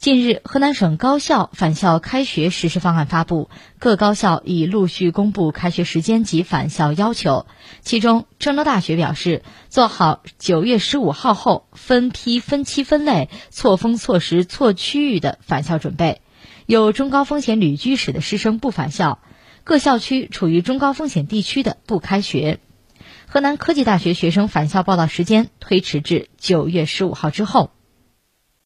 近日河南省高校返校开学实施方案发布各高校已陆续公布开学时间及返校要求其中郑州大学表示做好九月十五号后分批分期分类错峰错时错区域的返校准备有中高风险旅居史的师生不返校各校区处于中高风险地区的不开学。河南科技大学学生返校报到时间推迟至九月十五号之后。